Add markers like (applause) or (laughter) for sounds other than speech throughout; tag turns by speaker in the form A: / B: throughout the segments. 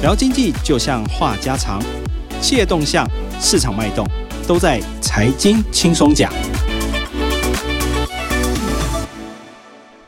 A: 聊经济就像话家常，企业动向、市场脉动，都在财经轻松讲。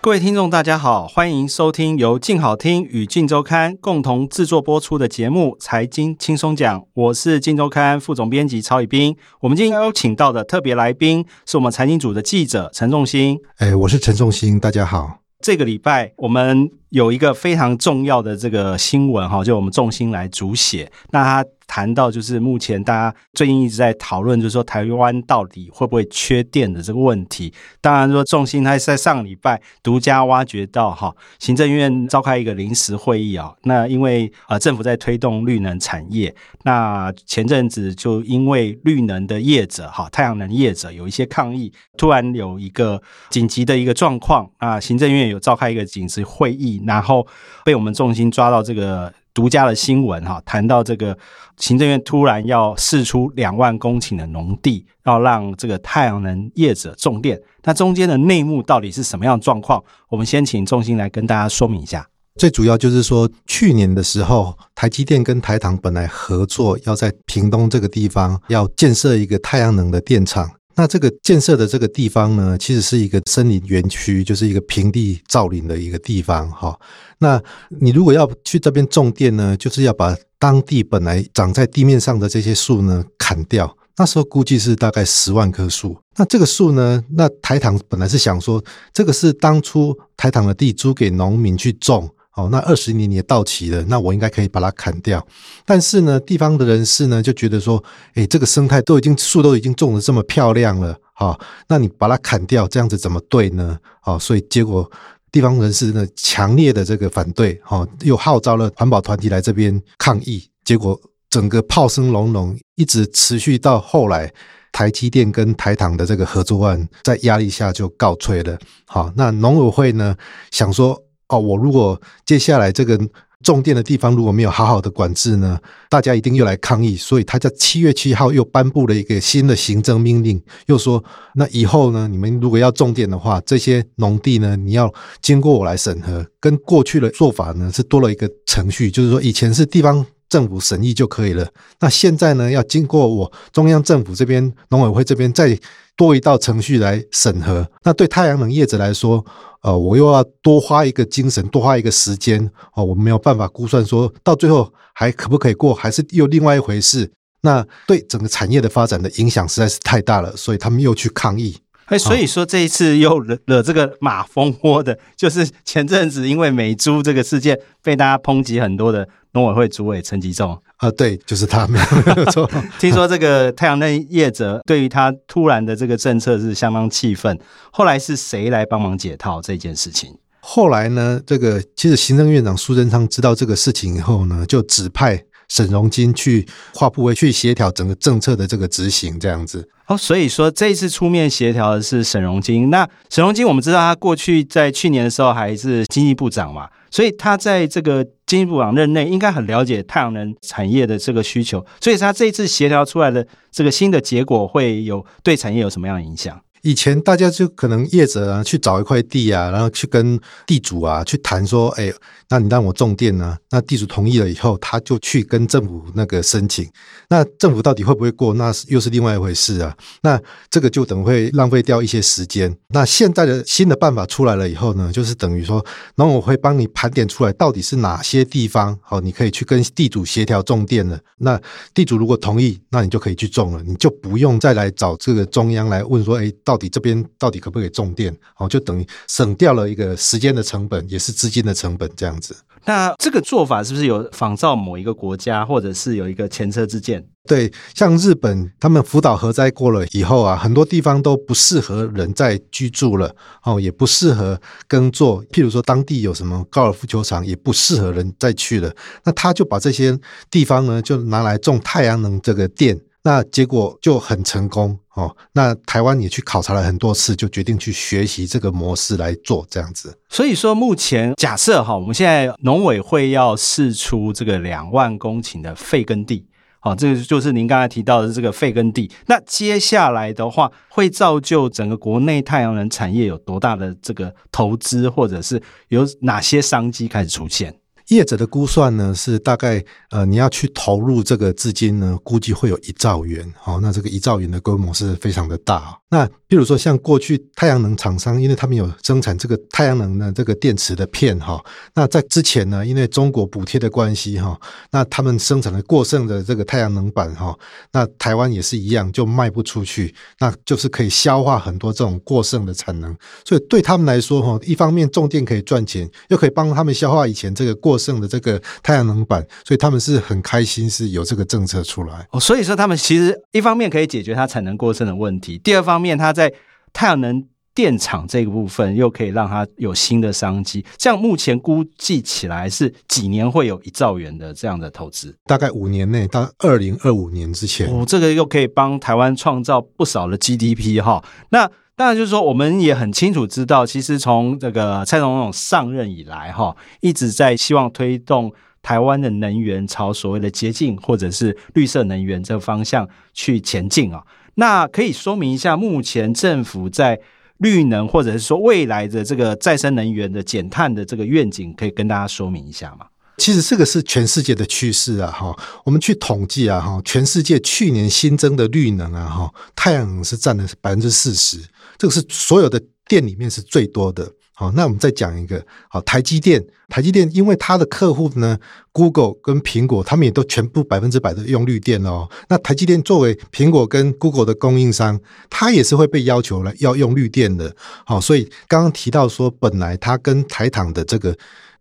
A: 各位听众，大家好，欢迎收听由静好听与静周刊共同制作播出的节目《财经轻松讲》，我是静周刊副总编辑曹宇斌。我们今天邀请到的特别来宾是我们财经组的记者陈仲兴。
B: 哎，我是陈仲兴，大家好。
A: 这个礼拜我们有一个非常重要的这个新闻哈，就我们重心来主写。那他。谈到就是目前大家最近一直在讨论，就是说台湾到底会不会缺电的这个问题。当然说重心，他是在上礼拜独家挖掘到哈，行政院召开一个临时会议啊。那因为呃政府在推动绿能产业，那前阵子就因为绿能的业者哈，太阳能业者有一些抗议，突然有一个紧急的一个状况啊，行政院有召开一个紧急会议，然后被我们重心抓到这个。独家的新闻哈，谈到这个行政院突然要释出两万公顷的农地，要让这个太阳能业者种电，那中间的内幕到底是什么样的状况？我们先请重心来跟大家说明一下。
B: 最主要就是说，去年的时候，台积电跟台糖本来合作，要在屏东这个地方要建设一个太阳能的电厂。那这个建设的这个地方呢，其实是一个森林园区，就是一个平地造林的一个地方哈。那你如果要去这边种电呢，就是要把当地本来长在地面上的这些树呢砍掉。那时候估计是大概十万棵树。那这个树呢，那台糖本来是想说，这个是当初台糖的地租给农民去种。哦，那二十年你也到期了，那我应该可以把它砍掉。但是呢，地方的人士呢就觉得说，哎，这个生态都已经树都已经种的这么漂亮了，哈，那你把它砍掉，这样子怎么对呢？哦，所以结果地方人士呢强烈的这个反对，哈，又号召了环保团体来这边抗议，结果整个炮声隆隆，一直持续到后来台积电跟台糖的这个合作案在压力下就告吹了。好，那农委会呢想说。哦，我如果接下来这个种电的地方如果没有好好的管制呢，大家一定又来抗议。所以他在七月七号又颁布了一个新的行政命令，又说那以后呢，你们如果要种电的话，这些农地呢，你要经过我来审核，跟过去的做法呢是多了一个程序，就是说以前是地方政府审议就可以了，那现在呢要经过我中央政府这边农委会这边再多一道程序来审核。那对太阳能业者来说，呃，我又要多花一个精神，多花一个时间哦，我没有办法估算说到最后还可不可以过，还是又另外一回事。那对整个产业的发展的影响实在是太大了，所以他们又去抗议。
A: 哎，所以说这一次又惹惹这个马蜂窝的，就是前阵子因为美猪这个事件被大家抨击很多的农委会主委陈吉仲。
B: 啊，对，就是他，没有错。(laughs)
A: 听说这个太阳能业者对于他突然的这个政策是相当气愤。后来是谁来帮忙解套这件事情？
B: 后来呢，这个其实行政院长苏贞昌知道这个事情以后呢，就指派沈荣金去跨部委去协调整个政策的这个执行，这样子。
A: 哦，所以说这一次出面协调的是沈荣金。那沈荣金，我们知道他过去在去年的时候还是经济部长嘛。所以他在这个经济部长任内，应该很了解太阳能产业的这个需求，所以他这一次协调出来的这个新的结果，会有对产业有什么样的影响？
B: 以前大家就可能业者啊去找一块地啊，然后去跟地主啊去谈说，哎，那你让我种电呢？那地主同意了以后，他就去跟政府那个申请。那政府到底会不会过？那又是另外一回事啊。那这个就等会浪费掉一些时间。那现在的新的办法出来了以后呢，就是等于说，那我会帮你盘点出来到底是哪些地方，好，你可以去跟地主协调种电了。那地主如果同意，那你就可以去种了，你就不用再来找这个中央来问说，哎。到底这边到底可不可以种电？哦，就等于省掉了一个时间的成本，也是资金的成本，这样子。
A: 那这个做法是不是有仿照某一个国家，或者是有一个前车之鉴？
B: 对，像日本，他们福岛核灾过了以后啊，很多地方都不适合人在居住了，哦，也不适合耕作。譬如说，当地有什么高尔夫球场，也不适合人再去了。那他就把这些地方呢，就拿来种太阳能这个电。那结果就很成功哦。那台湾也去考察了很多次，就决定去学习这个模式来做这样子。
A: 所以说，目前假设哈，我们现在农委会要试出这个两万公顷的废耕地，好，这个就是您刚才提到的这个废耕地。那接下来的话，会造就整个国内太阳能产业有多大的这个投资，或者是有哪些商机开始出现？
B: 业者的估算呢是大概呃你要去投入这个资金呢，估计会有一兆元。好，那这个一兆元的规模是非常的大。那比如说像过去太阳能厂商，因为他们有生产这个太阳能的这个电池的片哈，那在之前呢，因为中国补贴的关系哈，那他们生产的过剩的这个太阳能板哈，那台湾也是一样，就卖不出去，那就是可以消化很多这种过剩的产能。所以对他们来说哈，一方面重电可以赚钱，又可以帮他们消化以前这个过剩的这个太阳能板，所以他们是很开心是有这个政策出来。
A: 哦，所以说他们其实一方面可以解决它产能过剩的问题，第二方面它在太阳能电厂这个部分又可以让它有新的商机。这样目前估计起来是几年会有一兆元的这样的投资？
B: 大概五年内到二零二五年之前，
A: 哦，这个又可以帮台湾创造不少的 GDP 哈。那当然就是说，我们也很清楚知道，其实从这个蔡总统上任以来哈，一直在希望推动台湾的能源朝所谓的洁净或者是绿色能源这个方向去前进啊。那可以说明一下，目前政府在绿能或者是说未来的这个再生能源的减碳的这个愿景，可以跟大家说明一下吗？
B: 其实这个是全世界的趋势啊，哈，我们去统计啊，哈，全世界去年新增的绿能啊，哈，太阳能是占了百分之四十，这个是所有的电里面是最多的。好，那我们再讲一个，好，台积电，台积电因为它的客户呢，Google 跟苹果，他们也都全部百分之百的用绿电哦。那台积电作为苹果跟 Google 的供应商，它也是会被要求来要用绿电的。好，所以刚刚提到说，本来它跟台糖的这个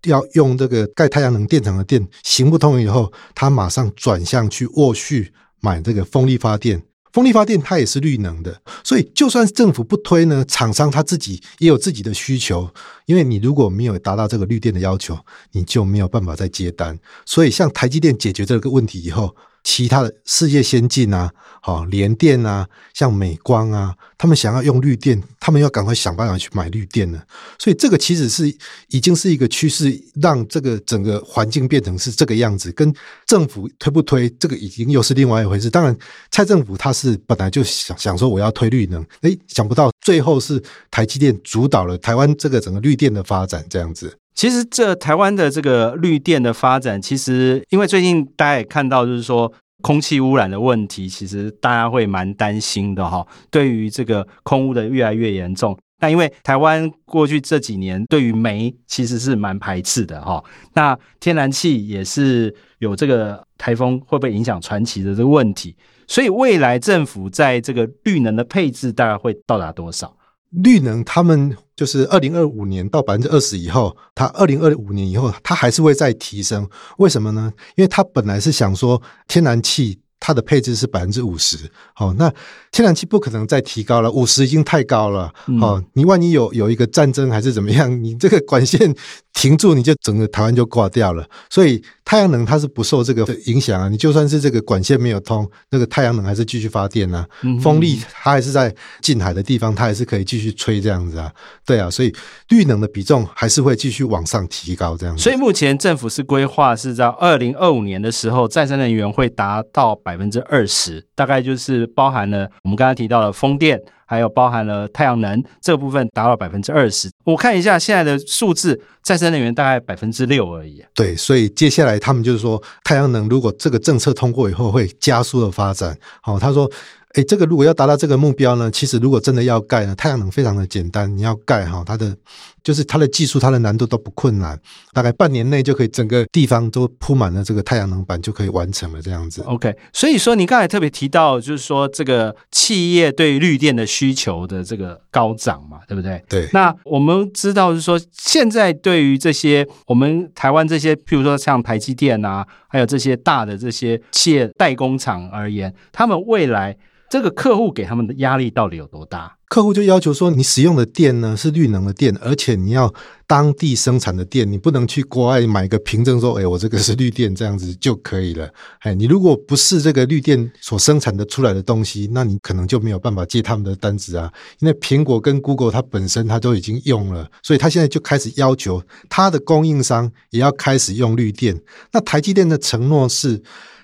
B: 要用这个盖太阳能电厂的电行不通以后，他马上转向去沃旭买这个风力发电。风力发电它也是绿能的，所以就算政府不推呢，厂商他自己也有自己的需求。因为你如果没有达到这个绿电的要求，你就没有办法再接单。所以像台积电解决这个问题以后。其他的世界先进啊，好联电啊，像美光啊，他们想要用绿电，他们要赶快想办法去买绿电了。所以这个其实是已经是一个趋势，让这个整个环境变成是这个样子。跟政府推不推，这个已经又是另外一回事。当然，蔡政府他是本来就想想说我要推绿能，诶，想不到最后是台积电主导了台湾这个整个绿电的发展，这样子。
A: 其实，这台湾的这个绿电的发展，其实因为最近大家也看到，就是说空气污染的问题，其实大家会蛮担心的哈。对于这个空污的越来越严重，那因为台湾过去这几年对于煤其实是蛮排斥的哈。那天然气也是有这个台风会不会影响传奇的这个问题，所以未来政府在这个绿能的配置大概会到达多少？
B: 绿能他们。就是二零二五年到百分之二十以后，它二零二五年以后，它还是会再提升。为什么呢？因为它本来是想说天然气。它的配置是百分之五十，好，那天然气不可能再提高了，五十已经太高了，好，你万一有有一个战争还是怎么样，你这个管线停住，你就整个台湾就挂掉了。所以太阳能它是不受这个影响啊，你就算是这个管线没有通，那个太阳能还是继续发电啊，风力它还是在近海的地方，它还是可以继续吹这样子啊，对啊，所以绿能的比重还是会继续往上提高这样。
A: 所以目前政府是规划是在二零二五年的时候，再生能源会达到。百分之二十，大概就是包含了我们刚才提到的风电，还有包含了太阳能这部分达到百分之二十。我看一下现在的数字，再生能源大概百分之六而已。
B: 对，所以接下来他们就是说，太阳能如果这个政策通过以后，会加速的发展。好，他说。哎，这个如果要达到这个目标呢，其实如果真的要盖呢，太阳能非常的简单，你要盖哈，它的就是它的技术、它的难度都不困难，大概半年内就可以整个地方都铺满了这个太阳能板就可以完成了这样子。
A: OK，所以说你刚才特别提到，就是说这个企业对绿电的需求的这个高涨嘛，对不对？
B: 对。
A: 那我们知道是说，现在对于这些我们台湾这些，譬如说像台积电啊，还有这些大的这些企业代工厂而言，他们未来。这个客户给他们的压力到底有多大？
B: 客户就要求说，你使用的电呢是绿能的电，而且你要当地生产的电，你不能去国外买个凭证说，哎，我这个是绿电，这样子就可以了。哎，你如果不是这个绿电所生产的出来的东西，那你可能就没有办法接他们的单子啊。因为苹果跟 Google 它本身它都已经用了，所以它现在就开始要求它的供应商也要开始用绿电。那台积电的承诺是。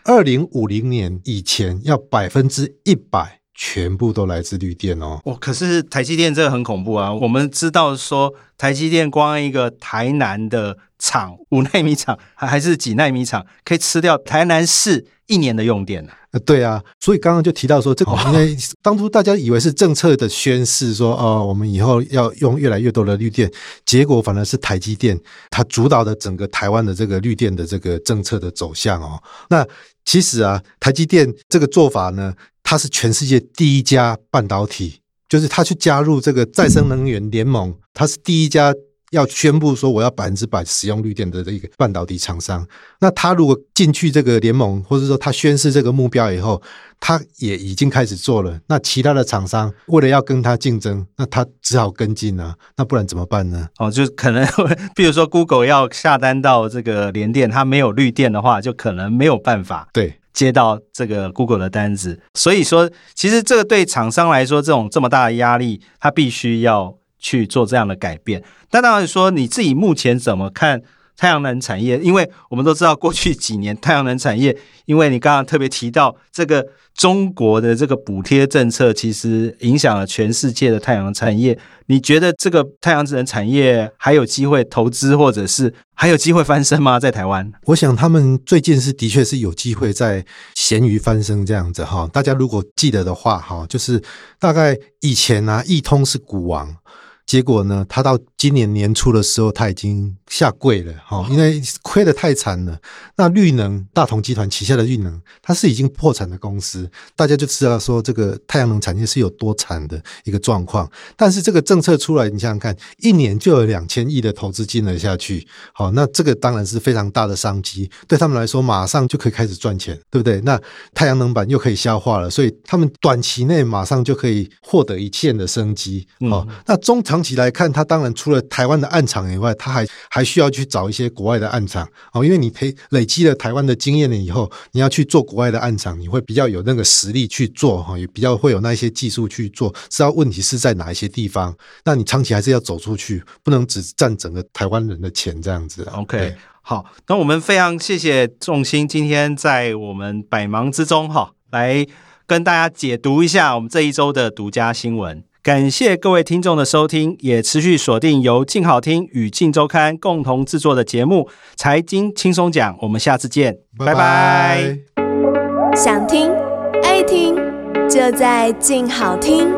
B: 二零五零年以前要百分之一百全部都来自绿电哦。
A: 哦，可是台积电这个很恐怖啊！我们知道说，台积电光一个台南的厂，五纳米厂还还是几纳米厂，可以吃掉台南市一年的用电呢、
B: 呃，对啊，所以刚刚就提到说，这个因为当初大家以为是政策的宣示，说哦，我们以后要用越来越多的绿电，结果反而是台积电它主导的整个台湾的这个绿电的这个政策的走向哦。那其实啊，台积电这个做法呢，它是全世界第一家半导体，就是它去加入这个再生能源联盟，它是第一家。要宣布说我要百分之百使用绿电的这个半导体厂商，那它如果进去这个联盟，或者说它宣示这个目标以后，它也已经开始做了。那其他的厂商为了要跟它竞争，那它只好跟进啊。那不然怎么办呢？
A: 哦，就可能 (laughs) 比如说 Google 要下单到这个联电，它没有绿电的话，就可能没有办法
B: 对。
A: 接到这个 Google 的单子。所以说，其实这个对厂商来说，这种这么大的压力，他必须要。去做这样的改变，那当然说你自己目前怎么看太阳能产业？因为我们都知道过去几年太阳能产业，因为你刚刚特别提到这个中国的这个补贴政策，其实影响了全世界的太阳能产业。你觉得这个太阳能产业还有机会投资，或者是还有机会翻身吗？在台湾，(laughs)
B: 我想他们最近是的确是有机会在咸鱼翻身这样子哈。大家如果记得的话哈，就是大概以前啊，易通是股王。结果呢，他到今年年初的时候，他已经下跪了哈，因为亏得太惨了。那绿能大同集团旗下的绿能，它是已经破产的公司，大家就知道说这个太阳能产业是有多惨的一个状况。但是这个政策出来，你想想看，一年就有两千亿的投资进了下去，好，那这个当然是非常大的商机，对他们来说马上就可以开始赚钱，对不对？那太阳能板又可以消化了，所以他们短期内马上就可以获得一线的生机。哦，那中长期来看，它当然除了台湾的暗场以外，它还还需要去找一些国外的暗场哦，因为你培累积了台湾的经验了以后，你要去做国外的暗场，你会比较有那个实力去做哈，也比较会有那些技术去做。知道问题是在哪一些地方，那你长期还是要走出去，不能只占整个台湾人的钱这样子。
A: OK，好，那我们非常谢谢众星今天在我们百忙之中哈，来跟大家解读一下我们这一周的独家新闻。感谢各位听众的收听，也持续锁定由静好听与静周刊共同制作的节目《财经轻松讲》，我们下次见，拜拜。
C: 想听爱听，就在静好听。